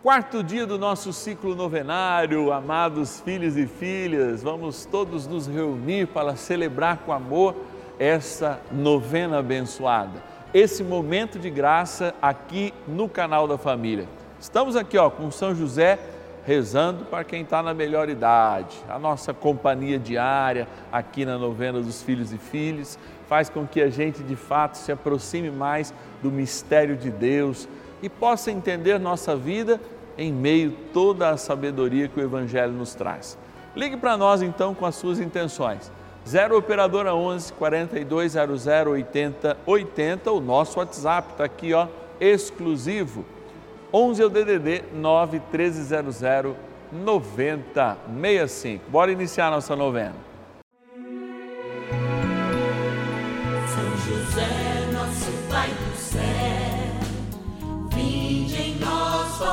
Quarto dia do nosso ciclo novenário, amados filhos e filhas, vamos todos nos reunir para celebrar com amor essa novena abençoada, esse momento de graça aqui no canal da família. Estamos aqui ó, com São José rezando para quem está na melhor idade. A nossa companhia diária aqui na novena dos filhos e filhas faz com que a gente de fato se aproxime mais do mistério de Deus e possa entender nossa vida em meio a toda a sabedoria que o Evangelho nos traz. Ligue para nós então com as suas intenções. 0 Operadora 11 4200 80 80, o nosso WhatsApp está aqui, ó, exclusivo. 11 é o DDD 9 1300 9065. Bora iniciar nossa novena. São José,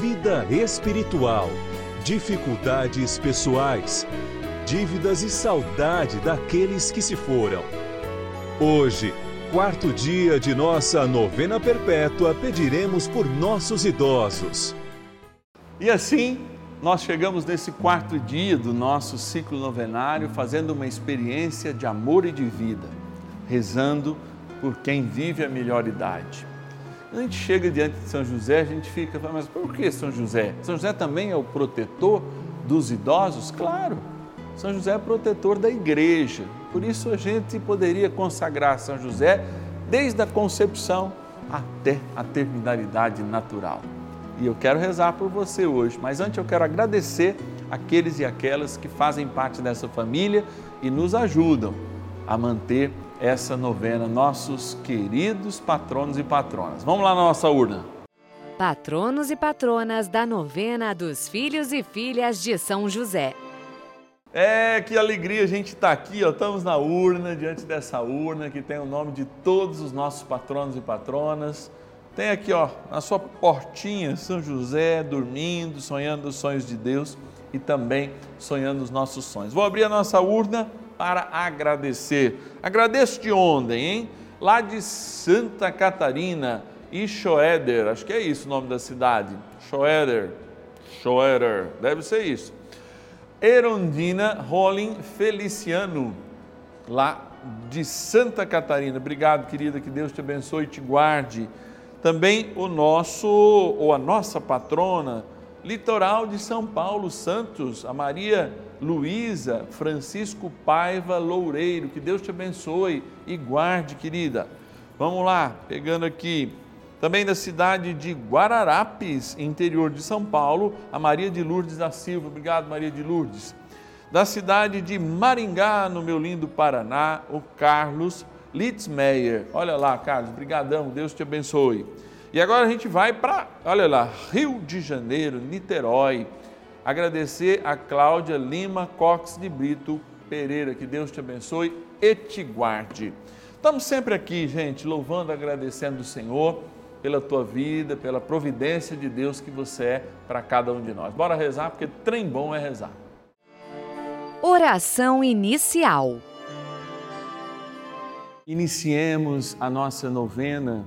vida espiritual, dificuldades pessoais, dívidas e saudade daqueles que se foram. Hoje, quarto dia de nossa novena perpétua, pediremos por nossos idosos. E assim, nós chegamos nesse quarto dia do nosso ciclo novenário, fazendo uma experiência de amor e de vida, rezando por quem vive a melhor idade. A gente chega diante de São José, a gente fica, mas por que São José? São José também é o protetor dos idosos? Claro, São José é protetor da igreja. Por isso a gente poderia consagrar São José desde a concepção até a terminalidade natural. E eu quero rezar por você hoje, mas antes eu quero agradecer aqueles e aquelas que fazem parte dessa família e nos ajudam a manter essa novena, nossos queridos patronos e patronas. Vamos lá na nossa urna. Patronos e patronas da novena dos filhos e filhas de São José. É, que alegria a gente estar aqui, ó, estamos na urna, diante dessa urna que tem o nome de todos os nossos patronos e patronas. Tem aqui, ó, na sua portinha, São José dormindo, sonhando os sonhos de Deus e também sonhando os nossos sonhos. Vou abrir a nossa urna para agradecer. Agradeço de ontem, hein? Lá de Santa Catarina, Ichoeder, acho que é isso o nome da cidade. Schoeder, Schoeder, deve ser isso. Erondina Rolling Feliciano, lá de Santa Catarina. Obrigado, querida, que Deus te abençoe e te guarde. Também o nosso, ou a nossa patrona, litoral de São Paulo Santos, a Maria Luísa Francisco Paiva Loureiro. Que Deus te abençoe e guarde, querida. Vamos lá, pegando aqui. Também da cidade de Guararapes, interior de São Paulo, a Maria de Lourdes da Silva. Obrigado, Maria de Lourdes. Da cidade de Maringá, no meu lindo Paraná, o Carlos Litzmeyer. Olha lá, Carlos, brigadão, Deus te abençoe. E agora a gente vai para, olha lá, Rio de Janeiro, Niterói. Agradecer a Cláudia Lima Cox de Brito Pereira, que Deus te abençoe e te guarde. Estamos sempre aqui, gente, louvando, agradecendo o Senhor pela tua vida, pela providência de Deus que você é para cada um de nós. Bora rezar, porque trem bom é rezar. Oração inicial. Iniciemos a nossa novena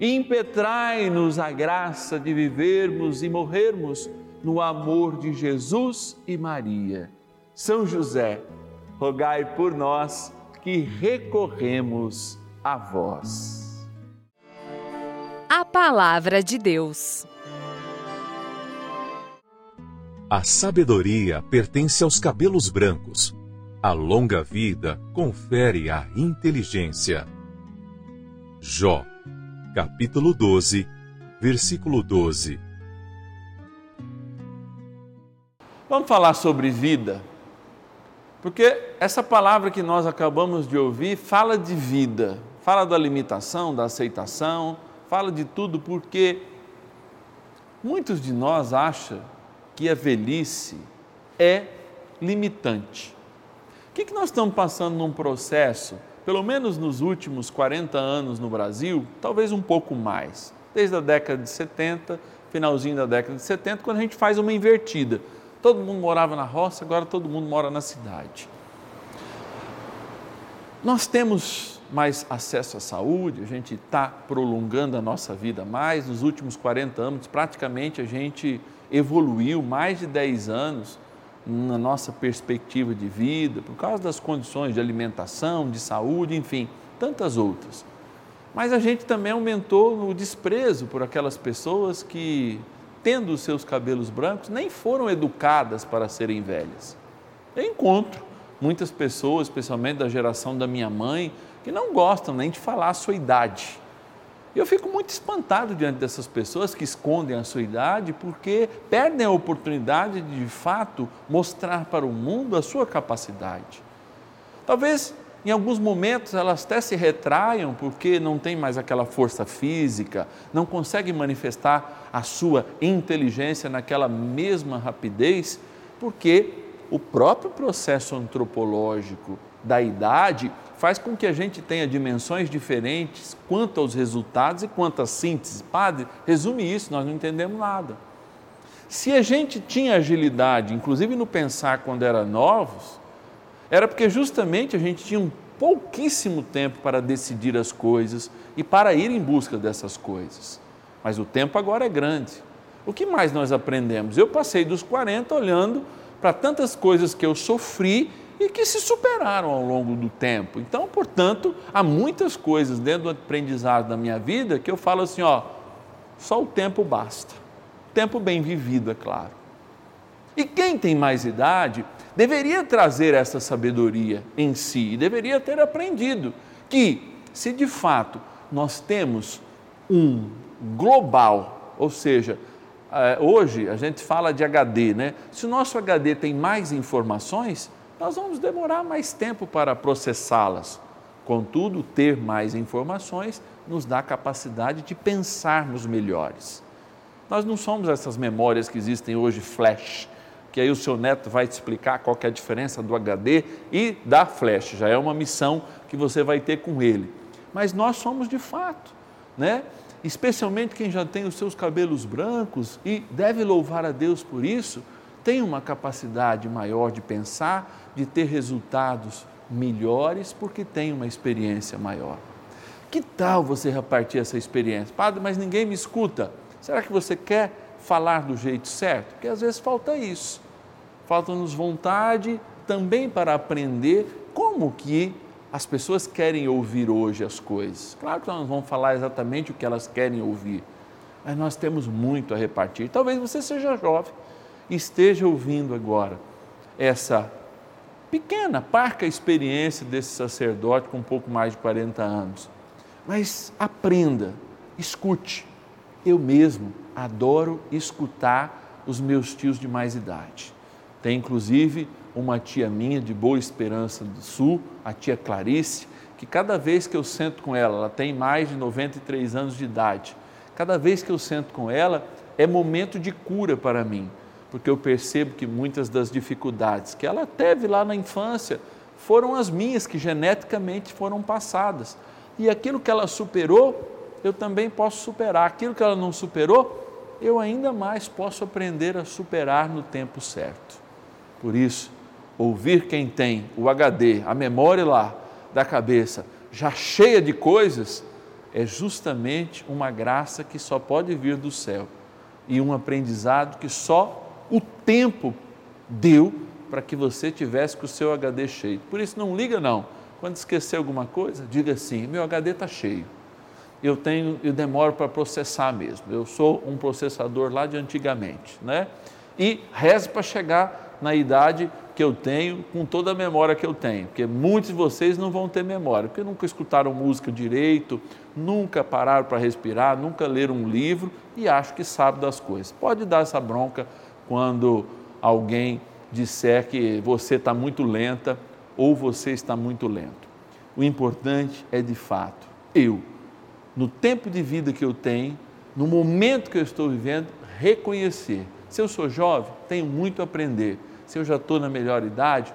impetrai-nos a graça de vivermos e morrermos no amor de Jesus e Maria. São José, rogai por nós que recorremos a vós. A Palavra de Deus. A sabedoria pertence aos cabelos brancos. A longa vida confere a inteligência. Jó, capítulo 12, versículo 12. Vamos falar sobre vida, porque essa palavra que nós acabamos de ouvir fala de vida, fala da limitação, da aceitação, fala de tudo, porque muitos de nós acham que a velhice é limitante. O que, que nós estamos passando num processo, pelo menos nos últimos 40 anos no Brasil, talvez um pouco mais, desde a década de 70, finalzinho da década de 70, quando a gente faz uma invertida. Todo mundo morava na roça, agora todo mundo mora na cidade. Nós temos mais acesso à saúde, a gente está prolongando a nossa vida mais. Nos últimos 40 anos, praticamente a gente evoluiu mais de 10 anos na nossa perspectiva de vida, por causa das condições de alimentação, de saúde, enfim, tantas outras. Mas a gente também aumentou o desprezo por aquelas pessoas que, tendo os seus cabelos brancos, nem foram educadas para serem velhas. Eu encontro muitas pessoas, especialmente da geração da minha mãe, que não gostam nem de falar a sua idade. E eu fico muito espantado diante dessas pessoas que escondem a sua idade porque perdem a oportunidade de, de fato, mostrar para o mundo a sua capacidade. Talvez em alguns momentos elas até se retraiam porque não tem mais aquela força física, não conseguem manifestar a sua inteligência naquela mesma rapidez, porque o próprio processo antropológico da idade faz com que a gente tenha dimensões diferentes quanto aos resultados e quanto à síntese. Padre, resume isso, nós não entendemos nada. Se a gente tinha agilidade, inclusive no pensar quando era novos, era porque justamente a gente tinha um pouquíssimo tempo para decidir as coisas e para ir em busca dessas coisas. Mas o tempo agora é grande. O que mais nós aprendemos? Eu passei dos 40 olhando para tantas coisas que eu sofri e que se superaram ao longo do tempo. Então, portanto, há muitas coisas dentro do aprendizado da minha vida que eu falo assim, ó, só o tempo basta. Tempo bem vivido, é claro. E quem tem mais idade deveria trazer essa sabedoria em si e deveria ter aprendido que, se de fato nós temos um global, ou seja, eh, hoje a gente fala de HD, né? Se o nosso HD tem mais informações, nós vamos demorar mais tempo para processá-las. Contudo, ter mais informações nos dá a capacidade de pensarmos melhores. Nós não somos essas memórias que existem hoje flash, que aí o seu neto vai te explicar qual é a diferença do HD e da flash. Já é uma missão que você vai ter com ele. Mas nós somos de fato, né? Especialmente quem já tem os seus cabelos brancos e deve louvar a Deus por isso, tem uma capacidade maior de pensar, de ter resultados melhores, porque tem uma experiência maior. Que tal você repartir essa experiência? Padre, mas ninguém me escuta. Será que você quer falar do jeito certo? Porque às vezes falta isso. Falta-nos vontade também para aprender como que as pessoas querem ouvir hoje as coisas. Claro que nós não vamos falar exatamente o que elas querem ouvir, mas nós temos muito a repartir. Talvez você seja jovem esteja ouvindo agora essa pequena, parca experiência desse sacerdote com um pouco mais de 40 anos. Mas aprenda, escute. Eu mesmo adoro escutar os meus tios de mais idade. Tem inclusive uma tia minha de Boa Esperança do Sul, a tia Clarice, que cada vez que eu sento com ela, ela tem mais de 93 anos de idade, cada vez que eu sento com ela é momento de cura para mim, porque eu percebo que muitas das dificuldades que ela teve lá na infância foram as minhas que geneticamente foram passadas. E aquilo que ela superou, eu também posso superar. Aquilo que ela não superou, eu ainda mais posso aprender a superar no tempo certo. Por isso, ouvir quem tem o HD, a memória lá da cabeça, já cheia de coisas, é justamente uma graça que só pode vir do céu e um aprendizado que só o tempo deu para que você tivesse com o seu HD cheio. Por isso, não liga não. Quando esquecer alguma coisa, diga assim: meu HD está cheio. Eu tenho, eu demoro para processar mesmo. Eu sou um processador lá de antigamente, né? E reze para chegar na idade que eu tenho, com toda a memória que eu tenho, porque muitos de vocês não vão ter memória, porque nunca escutaram música direito, nunca pararam para respirar, nunca leram um livro e acham que sabe das coisas. Pode dar essa bronca quando alguém disser que você está muito lenta ou você está muito lento. O importante é de fato eu, no tempo de vida que eu tenho, no momento que eu estou vivendo, reconhecer. Se eu sou jovem, tenho muito a aprender. Se eu já estou na melhor idade,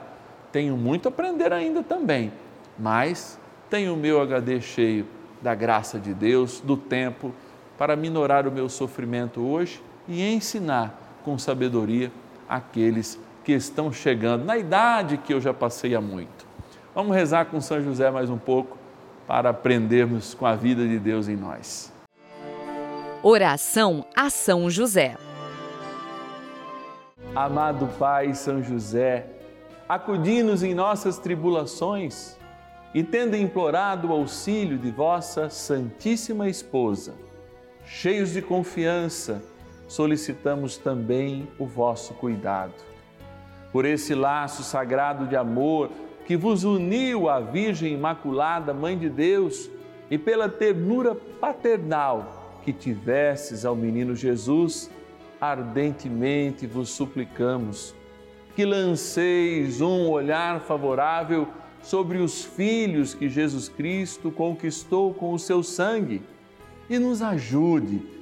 tenho muito a aprender ainda também. Mas tenho o meu HD cheio da graça de Deus, do tempo, para minorar o meu sofrimento hoje e ensinar com sabedoria aqueles que estão chegando na idade que eu já passei há muito. Vamos rezar com São José mais um pouco para aprendermos com a vida de Deus em nós. Oração a São José. Amado Pai São José, acudi-nos em nossas tribulações e, tendo implorado o auxílio de vossa Santíssima Esposa, cheios de confiança, solicitamos também o vosso cuidado. Por esse laço sagrado de amor que vos uniu à Virgem Imaculada, Mãe de Deus, e pela ternura paternal que tivesses ao menino Jesus, ardentemente vos suplicamos que lanceis um olhar favorável sobre os filhos que Jesus Cristo conquistou com o seu sangue e nos ajude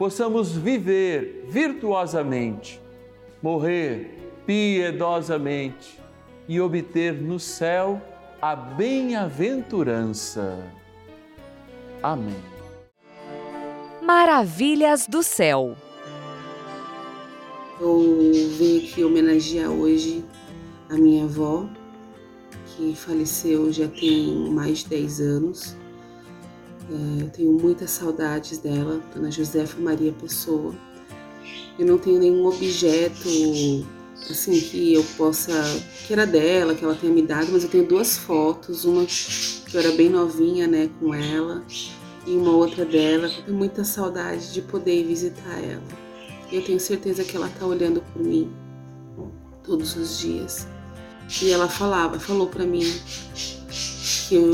possamos viver virtuosamente, morrer piedosamente e obter no céu a bem-aventurança. Amém. Maravilhas do Céu. Eu vim aqui homenagear hoje a minha avó, que faleceu já tem mais de 10 anos. É, eu tenho muitas saudades dela, Dona Josefa Maria Pessoa. Eu não tenho nenhum objeto assim que eu possa que era dela, que ela tenha me dado, mas eu tenho duas fotos, uma que eu era bem novinha, né, com ela, e uma outra dela. Eu tenho muita saudade de poder visitar ela. Eu tenho certeza que ela tá olhando por mim todos os dias. E ela falava, falou para mim que eu,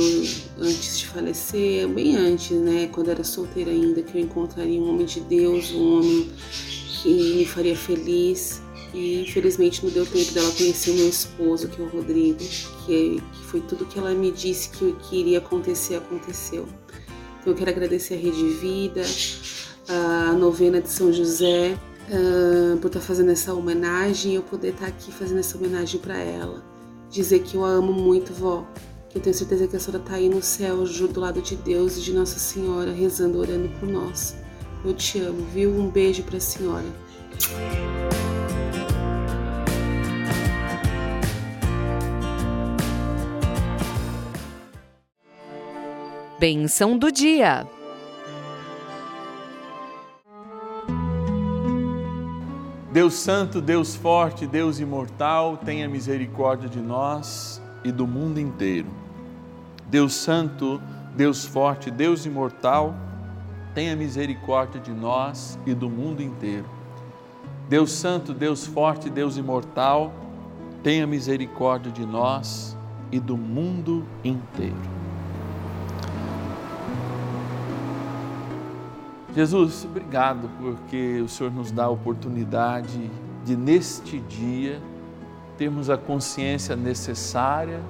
antes de falecer, bem antes, né, quando era solteira ainda, que eu encontraria um homem de Deus, um homem que me faria feliz. E infelizmente não deu tempo dela conhecer o meu esposo, que é o Rodrigo, que, que foi tudo que ela me disse que, que iria acontecer, aconteceu. Então eu quero agradecer a Rede Vida, a novena de São José, uh, por estar fazendo essa homenagem e eu poder estar aqui fazendo essa homenagem para ela. Dizer que eu a amo muito, vó. Que eu tenho certeza que a senhora está aí no céu, do lado de Deus e de Nossa Senhora, rezando, orando por nós. Eu te amo, viu? Um beijo para a senhora. Benção do dia. Deus Santo, Deus Forte, Deus Imortal, tenha misericórdia de nós e do mundo inteiro. Deus Santo, Deus Forte, Deus Imortal, tenha misericórdia de nós e do mundo inteiro. Deus Santo, Deus Forte, Deus Imortal, tenha misericórdia de nós e do mundo inteiro. Jesus, obrigado porque o Senhor nos dá a oportunidade de, neste dia, termos a consciência necessária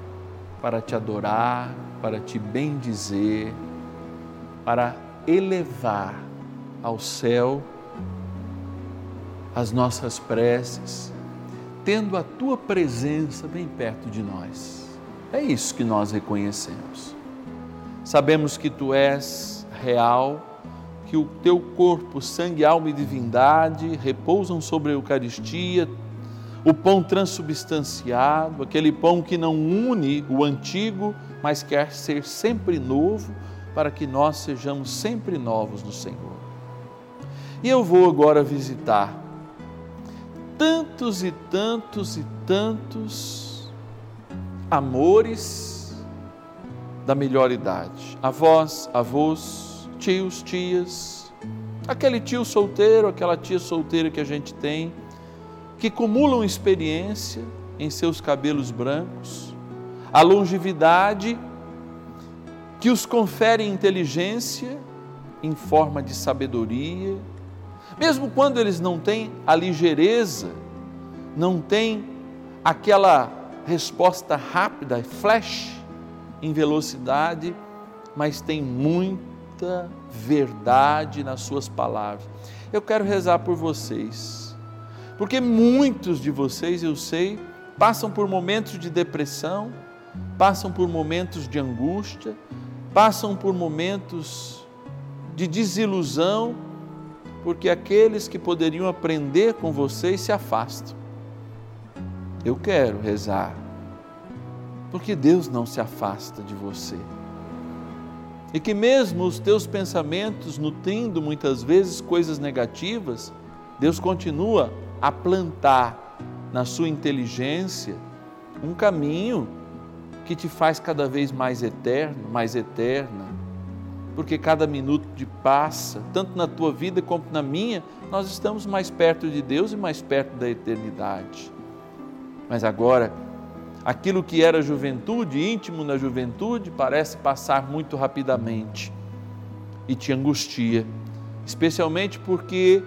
para te adorar, para te bendizer, para elevar ao céu as nossas preces, tendo a tua presença bem perto de nós. É isso que nós reconhecemos. Sabemos que tu és real que o teu corpo, sangue, alma e divindade repousam sobre a Eucaristia, o pão transubstanciado, aquele pão que não une o antigo, mas quer ser sempre novo, para que nós sejamos sempre novos no Senhor. E eu vou agora visitar tantos e tantos e tantos amores da melhor idade, avós, avós, tios, tias, aquele tio solteiro, aquela tia solteira que a gente tem, que acumulam experiência em seus cabelos brancos, a longevidade que os confere inteligência em forma de sabedoria, mesmo quando eles não têm a ligeireza, não têm aquela resposta rápida, flash, em velocidade, mas tem muito muita verdade nas suas palavras. Eu quero rezar por vocês, porque muitos de vocês, eu sei, passam por momentos de depressão, passam por momentos de angústia, passam por momentos de desilusão, porque aqueles que poderiam aprender com vocês se afastam. Eu quero rezar, porque Deus não se afasta de você e que mesmo os teus pensamentos nutrindo muitas vezes coisas negativas, Deus continua a plantar na sua inteligência um caminho que te faz cada vez mais eterno, mais eterna. Porque cada minuto de passa, tanto na tua vida como na minha, nós estamos mais perto de Deus e mais perto da eternidade. Mas agora, aquilo que era juventude, íntimo na juventude, parece passar muito rapidamente e te angustia, especialmente porque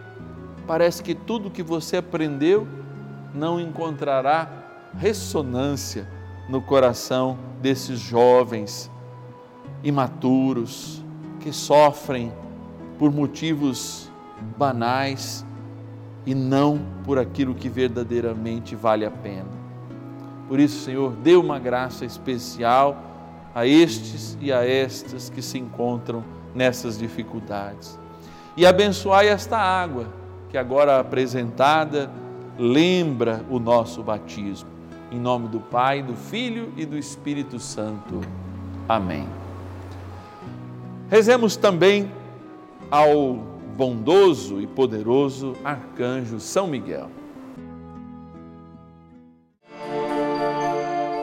parece que tudo que você aprendeu não encontrará ressonância no coração desses jovens imaturos que sofrem por motivos banais e não por aquilo que verdadeiramente vale a pena. Por isso, Senhor, dê uma graça especial a estes e a estas que se encontram nessas dificuldades. e abençoai esta água que agora apresentada lembra o nosso batismo. Em nome do Pai, do Filho e do Espírito Santo. Amém. Rezemos também ao bondoso e poderoso arcanjo São Miguel.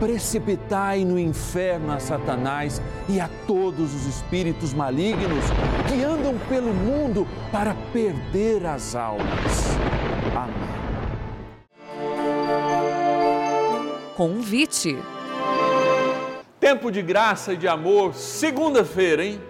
precipitai no inferno a Satanás e a todos os espíritos malignos que andam pelo mundo para perder as almas. Amém. Convite. Tempo de graça e de amor, segunda-feira, hein?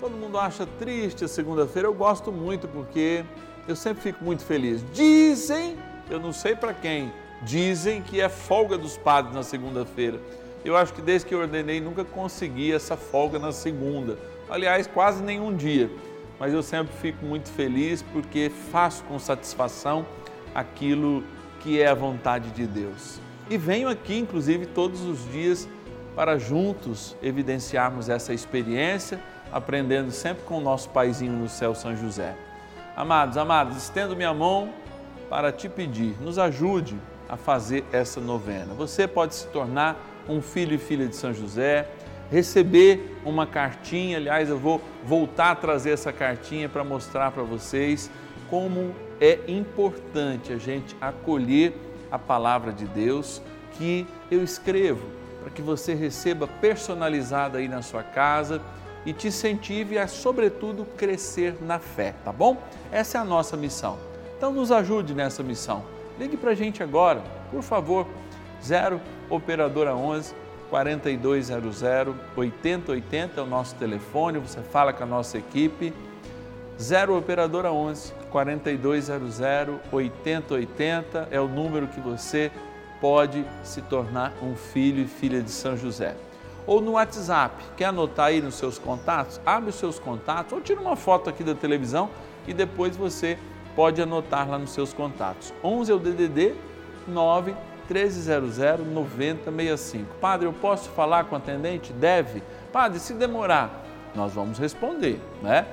Todo mundo acha triste a segunda-feira, eu gosto muito porque eu sempre fico muito feliz. Dizem, eu não sei para quem, dizem que é folga dos padres na segunda-feira. Eu acho que desde que eu ordenei nunca consegui essa folga na segunda. Aliás, quase nenhum dia. Mas eu sempre fico muito feliz porque faço com satisfação aquilo que é a vontade de Deus. E venho aqui, inclusive, todos os dias para juntos evidenciarmos essa experiência, aprendendo sempre com o nosso paizinho no céu, São José. Amados, amados, estendo minha mão para te pedir, nos ajude a fazer essa novena. Você pode se tornar um filho e filha de São José, receber uma cartinha, aliás, eu vou voltar a trazer essa cartinha para mostrar para vocês como é importante a gente acolher a palavra de Deus que eu escrevo para que você receba personalizada aí na sua casa e te incentive a, sobretudo, crescer na fé, tá bom? Essa é a nossa missão. Então, nos ajude nessa missão. Ligue para a gente agora, por favor, 0 Operadora 11 4200 8080 é o nosso telefone, você fala com a nossa equipe. 0 Operadora 11 4200 8080 é o número que você pode se tornar um filho e filha de São José ou no WhatsApp. Quer anotar aí nos seus contatos? Abre os seus contatos ou tira uma foto aqui da televisão e depois você pode anotar lá nos seus contatos. 11 é o DDD 9 1300 9065. Padre, eu posso falar com o atendente? Deve. Padre, se demorar, nós vamos responder, né?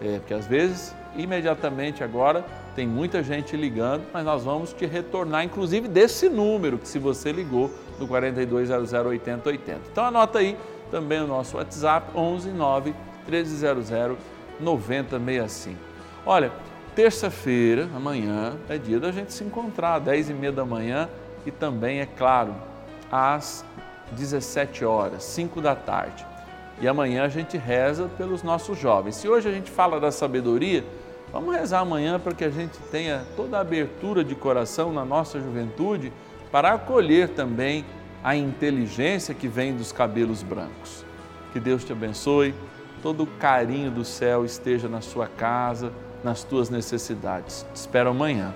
É, porque às vezes, imediatamente agora, tem muita gente ligando, mas nós vamos te retornar, inclusive desse número que se você ligou do 4200 8080. Então anota aí também o nosso WhatsApp 11 9 1300 9065. Olha, terça-feira, amanhã, é dia da gente se encontrar, às 10 e meia da manhã e também, é claro, às 17 horas, 5 da tarde. E amanhã a gente reza pelos nossos jovens. Se hoje a gente fala da sabedoria, vamos rezar amanhã para que a gente tenha toda a abertura de coração na nossa juventude para acolher também a inteligência que vem dos cabelos brancos. Que Deus te abençoe, todo o carinho do céu esteja na sua casa, nas tuas necessidades. Te espero amanhã.